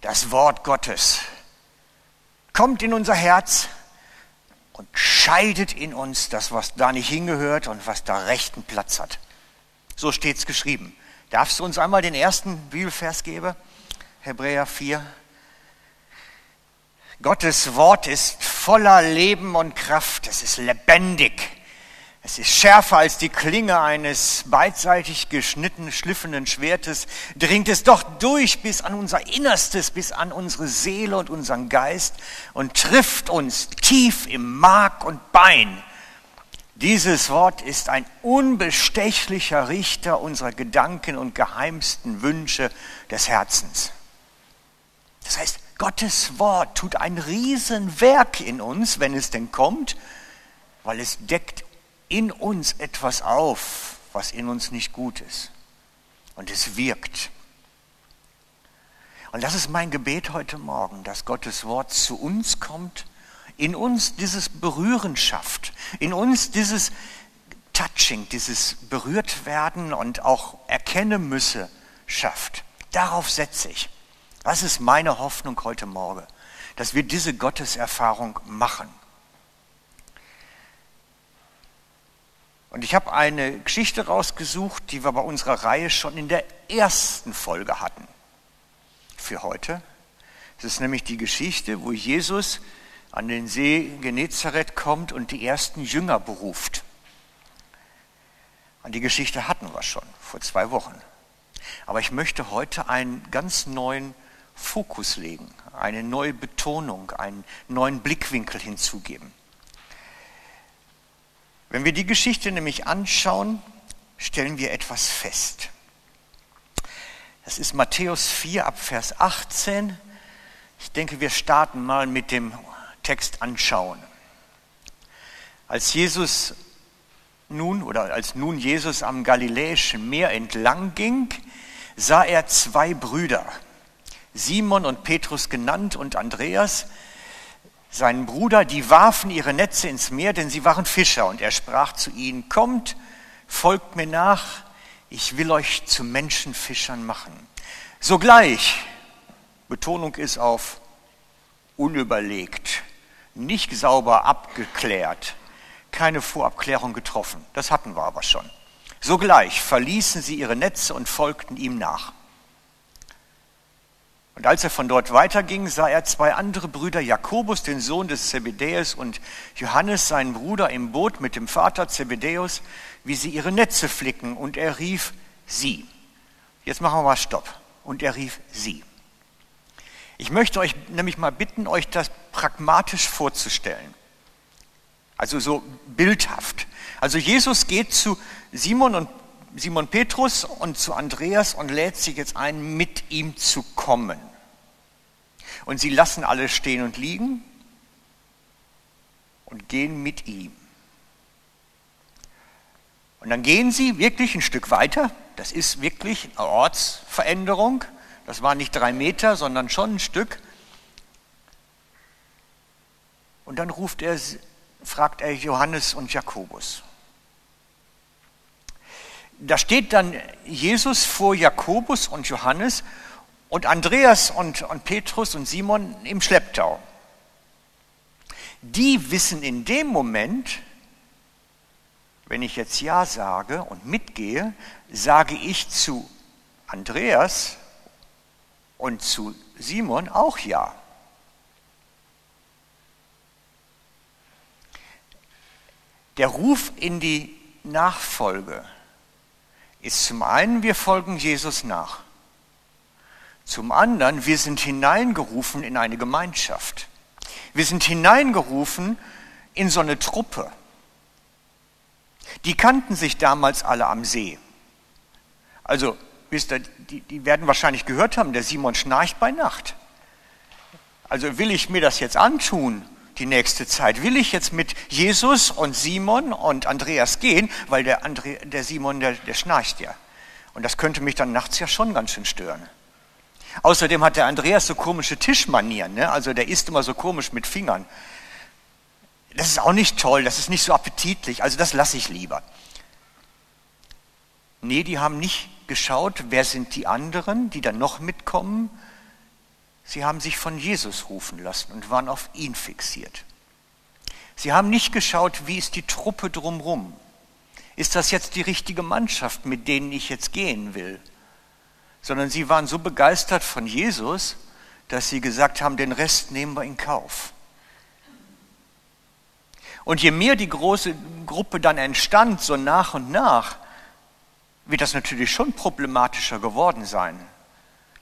das Wort Gottes, kommt in unser Herz und scheidet in uns das, was da nicht hingehört und was da rechten Platz hat. So steht es geschrieben. Darfst du uns einmal den ersten Bibelvers geben? Hebräer 4. Gottes Wort ist voller Leben und Kraft. Es ist lebendig. Es ist schärfer als die Klinge eines beidseitig geschnittenen, schliffenen Schwertes, dringt es doch durch bis an unser Innerstes, bis an unsere Seele und unseren Geist und trifft uns tief im Mark und Bein. Dieses Wort ist ein unbestechlicher Richter unserer Gedanken und geheimsten Wünsche des Herzens. Das heißt, Gottes Wort tut ein Riesenwerk in uns, wenn es denn kommt, weil es deckt in uns etwas auf, was in uns nicht gut ist. Und es wirkt. Und das ist mein Gebet heute Morgen, dass Gottes Wort zu uns kommt, in uns dieses Berühren schafft, in uns dieses Touching, dieses berührt werden und auch erkennen müsse schafft. Darauf setze ich. Das ist meine Hoffnung heute Morgen, dass wir diese Gotteserfahrung machen. Und ich habe eine Geschichte rausgesucht, die wir bei unserer Reihe schon in der ersten Folge hatten für heute. Das ist nämlich die Geschichte, wo Jesus an den See Genezareth kommt und die ersten Jünger beruft. An die Geschichte hatten wir schon vor zwei Wochen. Aber ich möchte heute einen ganz neuen Fokus legen, eine neue Betonung, einen neuen Blickwinkel hinzugeben. Wenn wir die Geschichte nämlich anschauen, stellen wir etwas fest. Das ist Matthäus 4 ab Vers 18. Ich denke, wir starten mal mit dem Text anschauen. Als Jesus nun oder als nun Jesus am Galiläischen Meer entlang ging, sah er zwei Brüder, Simon und Petrus genannt und Andreas, seinen Bruder, die warfen ihre Netze ins Meer, denn sie waren Fischer. Und er sprach zu ihnen, kommt, folgt mir nach, ich will euch zu Menschenfischern machen. Sogleich, Betonung ist auf unüberlegt, nicht sauber abgeklärt, keine Vorabklärung getroffen. Das hatten wir aber schon. Sogleich verließen sie ihre Netze und folgten ihm nach. Und als er von dort weiterging, sah er zwei andere Brüder, Jakobus, den Sohn des Zebedäus, und Johannes, seinen Bruder, im Boot mit dem Vater Zebedäus, wie sie ihre Netze flicken. Und er rief sie. Jetzt machen wir mal Stopp. Und er rief sie. Ich möchte euch nämlich mal bitten, euch das pragmatisch vorzustellen. Also so bildhaft. Also Jesus geht zu Simon und Simon Petrus und zu Andreas und lädt sie jetzt ein, mit ihm zu kommen. Und sie lassen alles stehen und liegen und gehen mit ihm. Und dann gehen sie wirklich ein Stück weiter. Das ist wirklich eine Ortsveränderung. Das war nicht drei Meter, sondern schon ein Stück. Und dann ruft er, fragt er Johannes und Jakobus. Da steht dann Jesus vor Jakobus und Johannes und Andreas und, und Petrus und Simon im Schlepptau. Die wissen in dem Moment, wenn ich jetzt Ja sage und mitgehe, sage ich zu Andreas und zu Simon auch Ja. Der Ruf in die Nachfolge ist zum einen, wir folgen Jesus nach. Zum anderen, wir sind hineingerufen in eine Gemeinschaft. Wir sind hineingerufen in so eine Truppe. Die kannten sich damals alle am See. Also, die, die werden wahrscheinlich gehört haben, der Simon schnarcht bei Nacht. Also will ich mir das jetzt antun, die nächste Zeit? Will ich jetzt mit Jesus und Simon und Andreas gehen, weil der, Andre, der Simon, der, der schnarcht ja. Und das könnte mich dann nachts ja schon ganz schön stören. Außerdem hat der Andreas so komische Tischmanieren, ne? also der isst immer so komisch mit Fingern. Das ist auch nicht toll, das ist nicht so appetitlich, also das lasse ich lieber. Nee, die haben nicht geschaut, wer sind die anderen, die dann noch mitkommen, Sie haben sich von Jesus rufen lassen und waren auf ihn fixiert. Sie haben nicht geschaut, wie ist die Truppe drumherum. Ist das jetzt die richtige Mannschaft, mit denen ich jetzt gehen will? Sondern sie waren so begeistert von Jesus, dass sie gesagt haben, den Rest nehmen wir in Kauf. Und je mehr die große Gruppe dann entstand, so nach und nach, wird das natürlich schon problematischer geworden sein,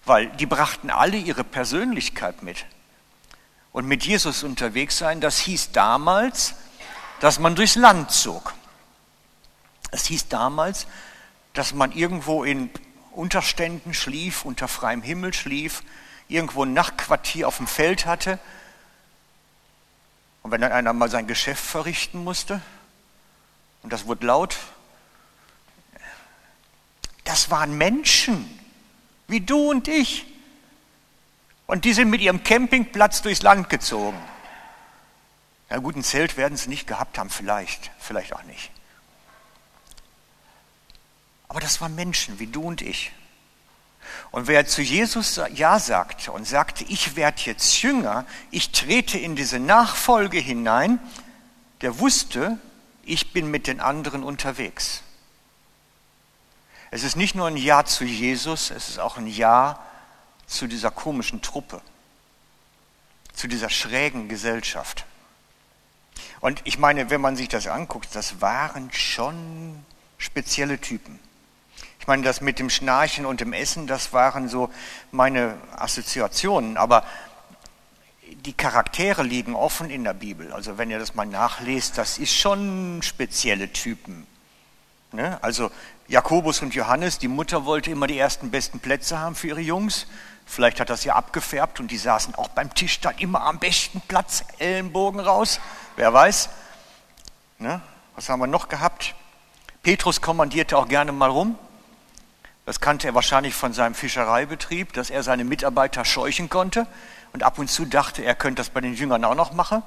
weil die brachten alle ihre Persönlichkeit mit. Und mit Jesus unterwegs sein, das hieß damals, dass man durchs Land zog. Es hieß damals, dass man irgendwo in Unterständen schlief, unter freiem Himmel schlief, irgendwo ein Nachtquartier auf dem Feld hatte. Und wenn dann einer mal sein Geschäft verrichten musste, und das wurde laut, das waren Menschen, wie du und ich. Und die sind mit ihrem Campingplatz durchs Land gezogen. Na gut, ein Zelt werden sie nicht gehabt haben, vielleicht, vielleicht auch nicht. Aber das waren Menschen wie du und ich. Und wer zu Jesus Ja sagte und sagte, ich werde jetzt Jünger, ich trete in diese Nachfolge hinein, der wusste, ich bin mit den anderen unterwegs. Es ist nicht nur ein Ja zu Jesus, es ist auch ein Ja zu dieser komischen Truppe, zu dieser schrägen Gesellschaft. Und ich meine, wenn man sich das anguckt, das waren schon spezielle Typen. Ich meine, das mit dem Schnarchen und dem Essen, das waren so meine Assoziationen, aber die Charaktere liegen offen in der Bibel. Also wenn ihr das mal nachlest, das ist schon spezielle Typen. Ne? Also Jakobus und Johannes, die Mutter wollte immer die ersten besten Plätze haben für ihre Jungs. Vielleicht hat das ja abgefärbt und die saßen auch beim Tisch dann immer am besten Platz, Ellenbogen raus. Wer weiß. Ne? Was haben wir noch gehabt? Petrus kommandierte auch gerne mal rum. Das kannte er wahrscheinlich von seinem Fischereibetrieb, dass er seine Mitarbeiter scheuchen konnte und ab und zu dachte, er könnte das bei den Jüngern auch noch machen.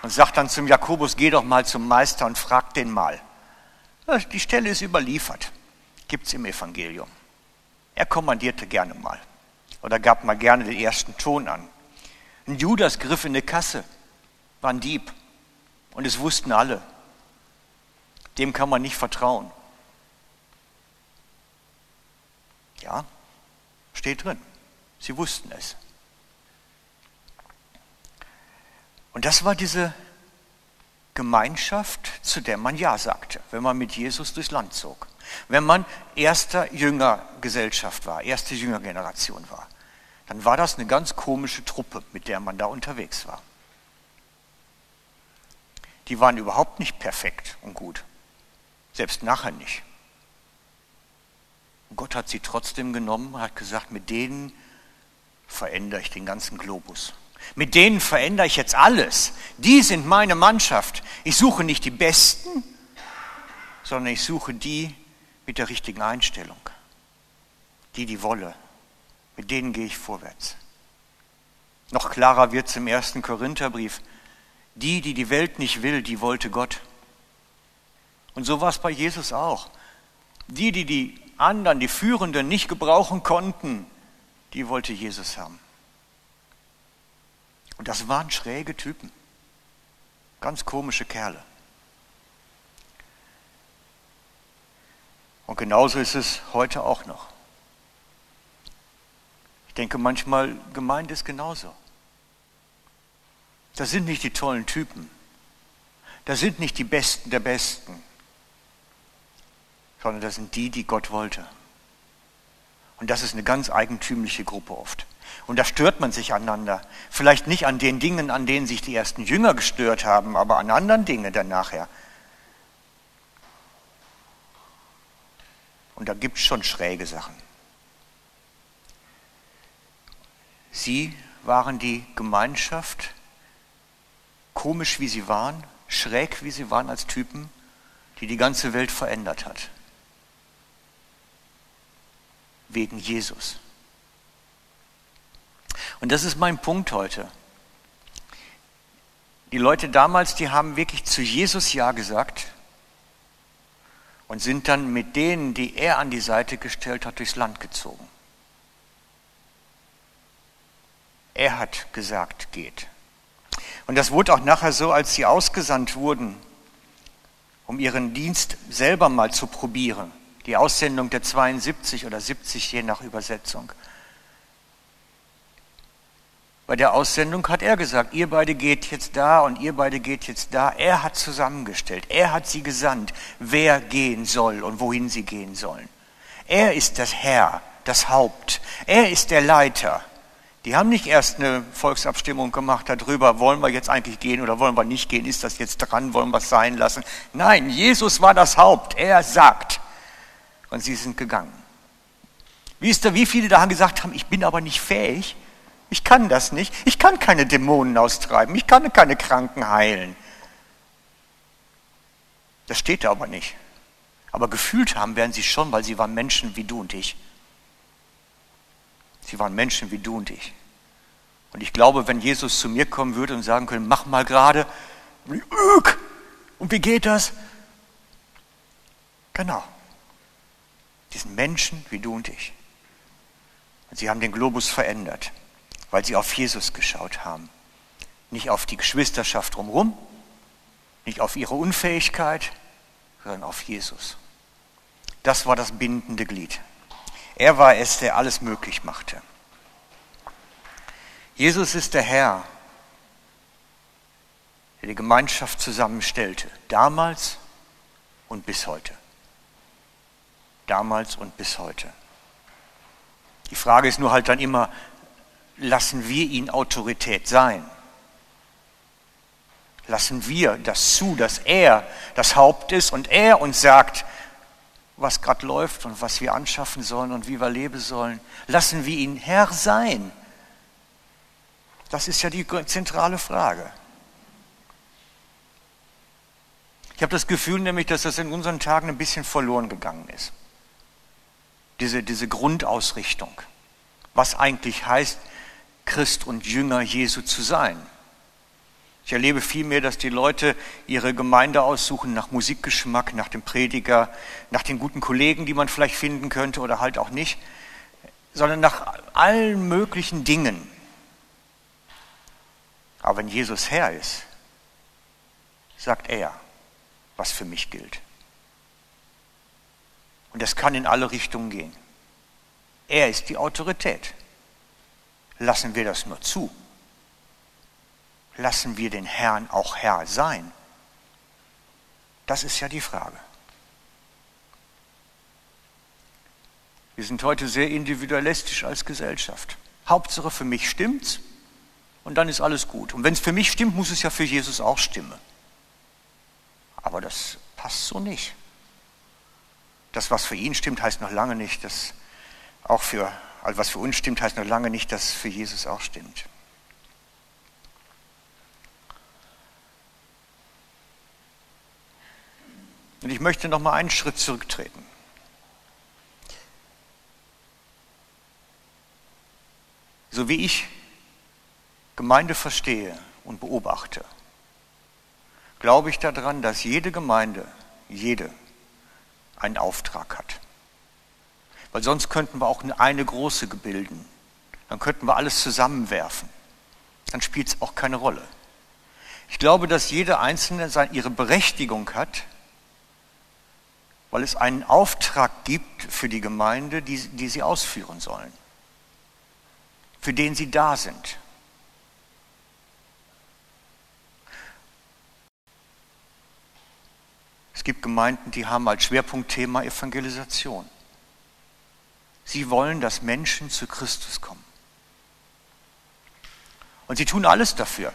Und sagt dann zum Jakobus, geh doch mal zum Meister und frag den mal. Die Stelle ist überliefert, gibt es im Evangelium. Er kommandierte gerne mal oder gab mal gerne den ersten Ton an. Ein Judas griff in eine Kasse, war ein Dieb und es wussten alle. Dem kann man nicht vertrauen. Ja, steht drin. Sie wussten es. Und das war diese Gemeinschaft, zu der man Ja sagte, wenn man mit Jesus durchs Land zog. Wenn man erster Jüngergesellschaft war, erste Jüngergeneration war, dann war das eine ganz komische Truppe, mit der man da unterwegs war. Die waren überhaupt nicht perfekt und gut, selbst nachher nicht. Gott hat sie trotzdem genommen, hat gesagt, mit denen verändere ich den ganzen Globus. Mit denen verändere ich jetzt alles. Die sind meine Mannschaft. Ich suche nicht die Besten, sondern ich suche die mit der richtigen Einstellung. Die, die wolle. Mit denen gehe ich vorwärts. Noch klarer wird es im ersten Korintherbrief. Die, die die Welt nicht will, die wollte Gott. Und so war es bei Jesus auch. Die, die die anderen, die Führenden nicht gebrauchen konnten, die wollte Jesus haben. Und das waren schräge Typen. Ganz komische Kerle. Und genauso ist es heute auch noch. Ich denke manchmal, Gemeinde ist genauso. Das sind nicht die tollen Typen. Das sind nicht die Besten der Besten. Sondern das sind die, die Gott wollte. Und das ist eine ganz eigentümliche Gruppe oft. Und da stört man sich aneinander. Vielleicht nicht an den Dingen, an denen sich die ersten Jünger gestört haben, aber an anderen Dingen dann nachher. Und da gibt es schon schräge Sachen. Sie waren die Gemeinschaft, komisch wie sie waren, schräg wie sie waren als Typen, die die ganze Welt verändert hat. Wegen Jesus. Und das ist mein Punkt heute. Die Leute damals, die haben wirklich zu Jesus Ja gesagt und sind dann mit denen, die er an die Seite gestellt hat, durchs Land gezogen. Er hat gesagt, geht. Und das wurde auch nachher so, als sie ausgesandt wurden, um ihren Dienst selber mal zu probieren. Die Aussendung der 72 oder 70, je nach Übersetzung. Bei der Aussendung hat er gesagt, ihr beide geht jetzt da und ihr beide geht jetzt da. Er hat zusammengestellt, er hat sie gesandt, wer gehen soll und wohin sie gehen sollen. Er ist das Herr, das Haupt, er ist der Leiter. Die haben nicht erst eine Volksabstimmung gemacht darüber, wollen wir jetzt eigentlich gehen oder wollen wir nicht gehen, ist das jetzt dran, wollen wir es sein lassen. Nein, Jesus war das Haupt, er sagt. Und sie sind gegangen. Wie, ist da, wie viele da gesagt haben, ich bin aber nicht fähig, ich kann das nicht. Ich kann keine Dämonen austreiben. Ich kann keine Kranken heilen. Das steht da aber nicht. Aber gefühlt haben werden sie schon, weil sie waren Menschen wie du und ich. Sie waren Menschen wie du und ich. Und ich glaube, wenn Jesus zu mir kommen würde und sagen könnte, mach mal gerade, und wie geht das? Genau. Die sind Menschen wie du und ich. Und sie haben den Globus verändert weil sie auf Jesus geschaut haben. Nicht auf die Geschwisterschaft drumherum, nicht auf ihre Unfähigkeit, sondern auf Jesus. Das war das bindende Glied. Er war es, der alles möglich machte. Jesus ist der Herr, der die Gemeinschaft zusammenstellte, damals und bis heute. Damals und bis heute. Die Frage ist nur halt dann immer, lassen wir ihn Autorität sein. Lassen wir das zu, dass er das Haupt ist und er uns sagt, was gerade läuft und was wir anschaffen sollen und wie wir leben sollen. Lassen wir ihn Herr sein. Das ist ja die zentrale Frage. Ich habe das Gefühl nämlich, dass das in unseren Tagen ein bisschen verloren gegangen ist. Diese, diese Grundausrichtung. Was eigentlich heißt, Christ und Jünger Jesu zu sein. Ich erlebe vielmehr, dass die Leute ihre Gemeinde aussuchen nach Musikgeschmack, nach dem Prediger, nach den guten Kollegen, die man vielleicht finden könnte oder halt auch nicht, sondern nach allen möglichen Dingen. Aber wenn Jesus Herr ist, sagt er, was für mich gilt. Und das kann in alle Richtungen gehen. Er ist die Autorität. Lassen wir das nur zu? Lassen wir den Herrn auch Herr sein? Das ist ja die Frage. Wir sind heute sehr individualistisch als Gesellschaft. Hauptsache für mich stimmt's und dann ist alles gut. Und wenn es für mich stimmt, muss es ja für Jesus auch stimmen. Aber das passt so nicht. Das, was für ihn stimmt, heißt noch lange nicht, dass auch für also was für uns stimmt, heißt noch lange nicht, dass für Jesus auch stimmt. Und ich möchte noch mal einen Schritt zurücktreten. So wie ich Gemeinde verstehe und beobachte, glaube ich daran, dass jede Gemeinde, jede, einen Auftrag hat. Weil sonst könnten wir auch eine große bilden. Dann könnten wir alles zusammenwerfen. Dann spielt es auch keine Rolle. Ich glaube, dass jede Einzelne ihre Berechtigung hat, weil es einen Auftrag gibt für die Gemeinde, die, die sie ausführen sollen, für den sie da sind. Gibt Gemeinden, die haben als Schwerpunktthema Evangelisation. Sie wollen, dass Menschen zu Christus kommen. Und sie tun alles dafür,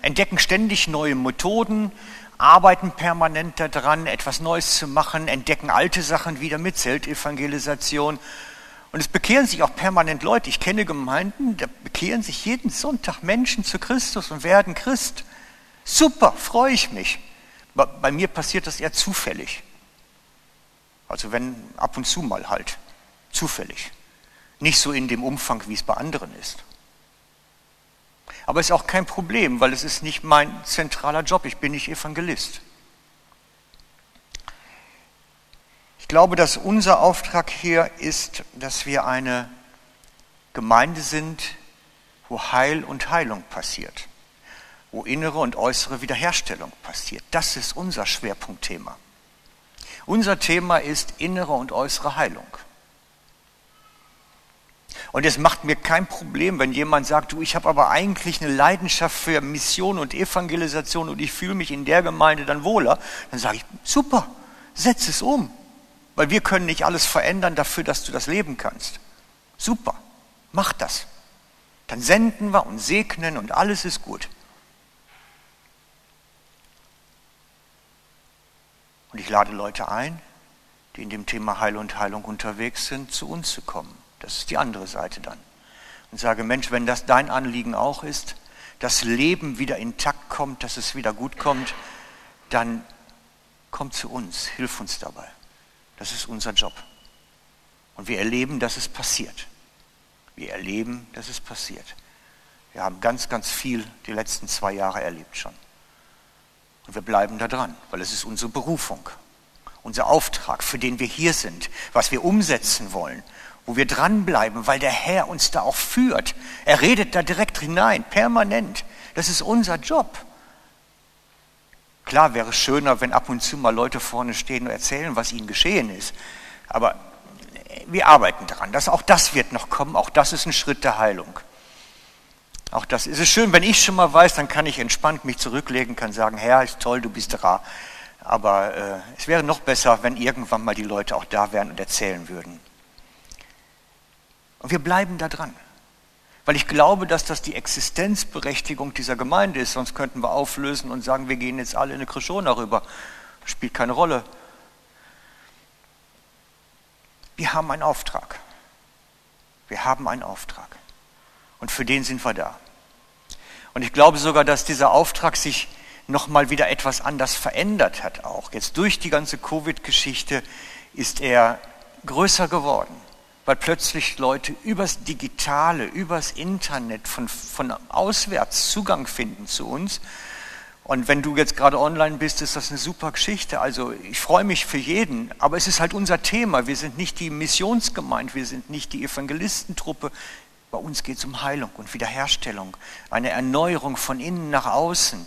entdecken ständig neue Methoden, arbeiten permanent daran, etwas Neues zu machen, entdecken alte Sachen wieder mit Zeltevangelisation. Und es bekehren sich auch permanent Leute. Ich kenne Gemeinden, da bekehren sich jeden Sonntag Menschen zu Christus und werden Christ. Super, freue ich mich. Bei mir passiert das eher zufällig. Also wenn ab und zu mal halt. Zufällig. Nicht so in dem Umfang, wie es bei anderen ist. Aber es ist auch kein Problem, weil es ist nicht mein zentraler Job. Ich bin nicht Evangelist. Ich glaube, dass unser Auftrag hier ist, dass wir eine Gemeinde sind, wo Heil und Heilung passiert, wo innere und äußere Wiederherstellung passiert. Das ist unser Schwerpunktthema. Unser Thema ist innere und äußere Heilung. Und es macht mir kein Problem, wenn jemand sagt, du, ich habe aber eigentlich eine Leidenschaft für Mission und Evangelisation und ich fühle mich in der Gemeinde dann wohler. Dann sage ich, super, setz es um. Weil wir können nicht alles verändern dafür, dass du das leben kannst. Super, mach das. Dann senden wir und segnen und alles ist gut. Und ich lade Leute ein, die in dem Thema Heil und Heilung unterwegs sind, zu uns zu kommen. Das ist die andere Seite dann. Und sage, Mensch, wenn das dein Anliegen auch ist, dass Leben wieder intakt kommt, dass es wieder gut kommt, dann komm zu uns, hilf uns dabei. Das ist unser Job. Und wir erleben, dass es passiert. Wir erleben, dass es passiert. Wir haben ganz, ganz viel die letzten zwei Jahre erlebt schon. Und wir bleiben da dran, weil es ist unsere Berufung, unser Auftrag, für den wir hier sind, was wir umsetzen wollen, wo wir dranbleiben, weil der Herr uns da auch führt. Er redet da direkt hinein, permanent. Das ist unser Job. Klar wäre es schöner, wenn ab und zu mal Leute vorne stehen und erzählen, was ihnen geschehen ist. Aber wir arbeiten daran. Das, auch das wird noch kommen. Auch das ist ein Schritt der Heilung. Auch das ist es schön, wenn ich schon mal weiß, dann kann ich entspannt mich zurücklegen, kann sagen, Herr, ist toll, du bist da. Aber äh, es wäre noch besser, wenn irgendwann mal die Leute auch da wären und erzählen würden. Und wir bleiben da dran. Weil ich glaube, dass das die Existenzberechtigung dieser Gemeinde ist. Sonst könnten wir auflösen und sagen, wir gehen jetzt alle in eine Krishona rüber. Spielt keine Rolle. Wir haben einen Auftrag. Wir haben einen Auftrag. Und für den sind wir da. Und ich glaube sogar, dass dieser Auftrag sich nochmal wieder etwas anders verändert hat auch. Jetzt durch die ganze Covid-Geschichte ist er größer geworden weil plötzlich Leute übers Digitale, übers Internet von, von auswärts Zugang finden zu uns. Und wenn du jetzt gerade online bist, ist das eine super Geschichte. Also ich freue mich für jeden, aber es ist halt unser Thema. Wir sind nicht die Missionsgemeinde, wir sind nicht die Evangelistentruppe. Bei uns geht es um Heilung und Wiederherstellung, eine Erneuerung von innen nach außen,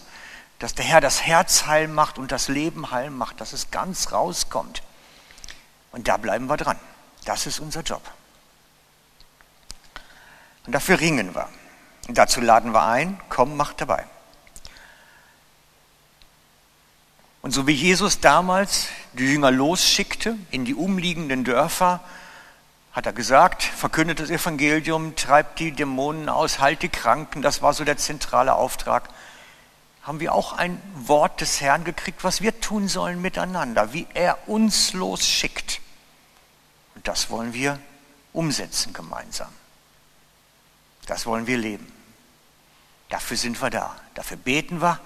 dass der Herr das Herz heil macht und das Leben heil macht, dass es ganz rauskommt. Und da bleiben wir dran. Das ist unser Job. Und dafür ringen wir. Und dazu laden wir ein, komm, mach dabei. Und so wie Jesus damals die Jünger losschickte in die umliegenden Dörfer, hat er gesagt, verkündet das Evangelium, treibt die Dämonen aus, halt die Kranken, das war so der zentrale Auftrag. Haben wir auch ein Wort des Herrn gekriegt, was wir tun sollen miteinander, wie er uns losschickt. Und das wollen wir umsetzen gemeinsam. Das wollen wir leben. Dafür sind wir da. Dafür beten wir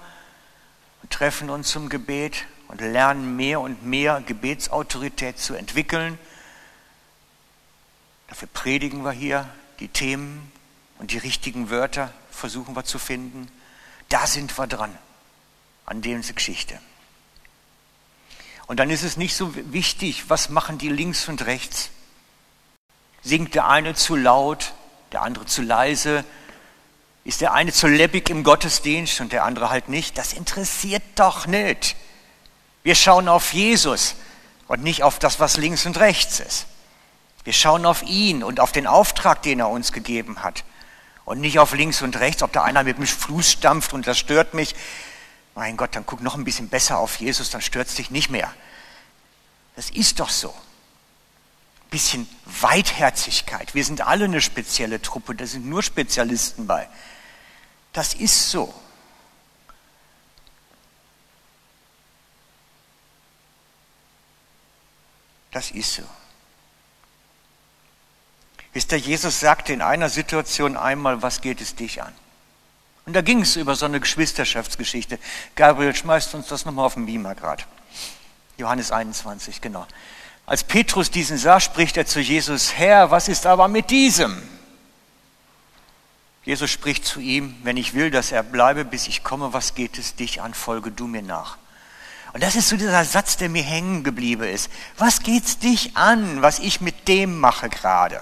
und treffen uns zum Gebet und lernen mehr und mehr Gebetsautorität zu entwickeln. Dafür predigen wir hier die Themen und die richtigen Wörter versuchen wir zu finden. Da sind wir dran, an dieser Geschichte. Und dann ist es nicht so wichtig, was machen die links und rechts. Singt der eine zu laut, der andere zu leise? Ist der eine zu leppig im Gottesdienst und der andere halt nicht? Das interessiert doch nicht. Wir schauen auf Jesus und nicht auf das, was links und rechts ist. Wir schauen auf ihn und auf den Auftrag, den er uns gegeben hat. Und nicht auf links und rechts, ob da einer mit dem Fuß stampft und das stört mich. Mein Gott, dann guck noch ein bisschen besser auf Jesus, dann stört es dich nicht mehr. Das ist doch so. Ein bisschen Weitherzigkeit. Wir sind alle eine spezielle Truppe, da sind nur Spezialisten bei. Das ist so. Das ist so. Wisst ihr, Jesus sagte in einer Situation einmal, was geht es dich an? Und da ging es über so eine Geschwisterschaftsgeschichte. Gabriel, schmeißt uns das nochmal auf den Beamer gerade. Johannes 21, genau. Als Petrus diesen sah, spricht er zu Jesus, Herr, was ist aber mit diesem? Jesus spricht zu ihm, wenn ich will, dass er bleibe, bis ich komme, was geht es dich an, folge du mir nach. Und das ist so dieser Satz, der mir hängen geblieben ist. Was geht's dich an, was ich mit dem mache gerade?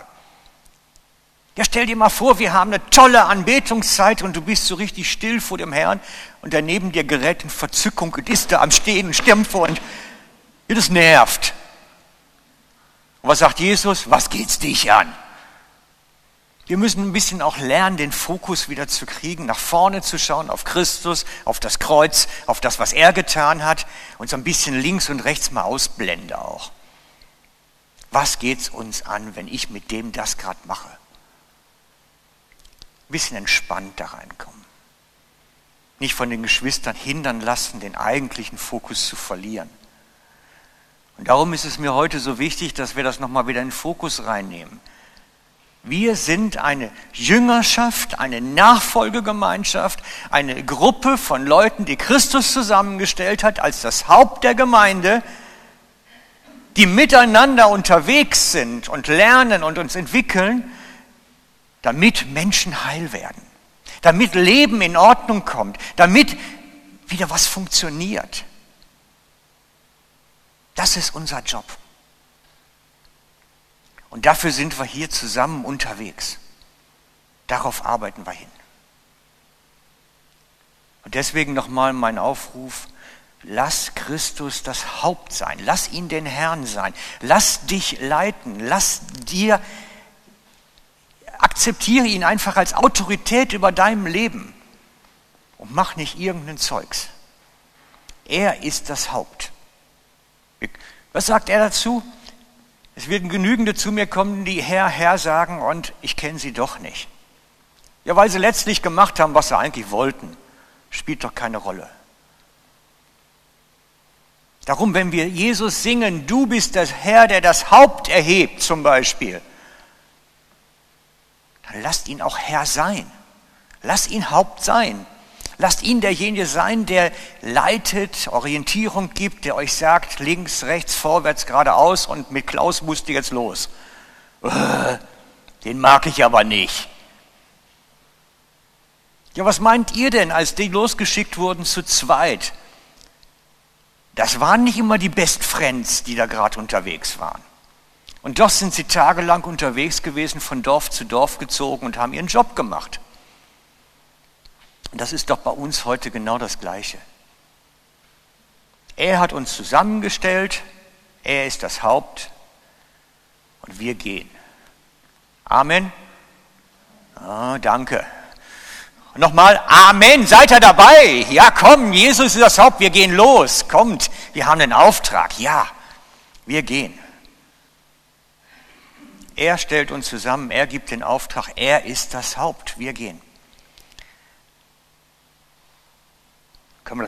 Ja, stell dir mal vor, wir haben eine tolle Anbetungszeit und du bist so richtig still vor dem Herrn und daneben dir gerät in Verzückung und ist da am Stehen und Stempel und ja, das nervt. Und was sagt Jesus? Was geht's dich an? Wir müssen ein bisschen auch lernen, den Fokus wieder zu kriegen, nach vorne zu schauen, auf Christus, auf das Kreuz, auf das, was er getan hat und so ein bisschen links und rechts mal ausblende auch. Was geht's uns an, wenn ich mit dem das gerade mache? Bisschen entspannt da reinkommen. Nicht von den Geschwistern hindern lassen, den eigentlichen Fokus zu verlieren. Und darum ist es mir heute so wichtig, dass wir das nochmal wieder in den Fokus reinnehmen. Wir sind eine Jüngerschaft, eine Nachfolgegemeinschaft, eine Gruppe von Leuten, die Christus zusammengestellt hat als das Haupt der Gemeinde, die miteinander unterwegs sind und lernen und uns entwickeln, damit Menschen heil werden, damit Leben in Ordnung kommt, damit wieder was funktioniert. Das ist unser Job. Und dafür sind wir hier zusammen unterwegs. Darauf arbeiten wir hin. Und deswegen nochmal mein Aufruf, lass Christus das Haupt sein, lass ihn den Herrn sein, lass dich leiten, lass dir, akzeptiere ihn einfach als Autorität über deinem Leben und mach nicht irgendeinen Zeugs. Er ist das Haupt. Was sagt er dazu? Es werden genügende zu mir kommen, die Herr, Herr sagen und ich kenne sie doch nicht. Ja, weil sie letztlich gemacht haben, was sie eigentlich wollten. Spielt doch keine Rolle. Darum, wenn wir Jesus singen, du bist der Herr, der das Haupt erhebt zum Beispiel, lasst ihn auch Herr sein. Lass ihn Haupt sein. Lasst ihn derjenige sein, der leitet, Orientierung gibt, der euch sagt, links, rechts, vorwärts, geradeaus und mit Klaus musst du jetzt los. Äh, den mag ich aber nicht. Ja, was meint ihr denn, als die losgeschickt wurden zu zweit? Das waren nicht immer die Best Friends, die da gerade unterwegs waren. Und doch sind sie tagelang unterwegs gewesen, von Dorf zu Dorf gezogen und haben ihren Job gemacht. Und das ist doch bei uns heute genau das Gleiche. Er hat uns zusammengestellt, er ist das Haupt und wir gehen. Amen. Oh, danke. Nochmal, Amen, seid ihr dabei? Ja, komm, Jesus ist das Haupt, wir gehen los. Kommt, wir haben einen Auftrag. Ja, wir gehen. Er stellt uns zusammen, er gibt den Auftrag, er ist das Haupt, wir gehen.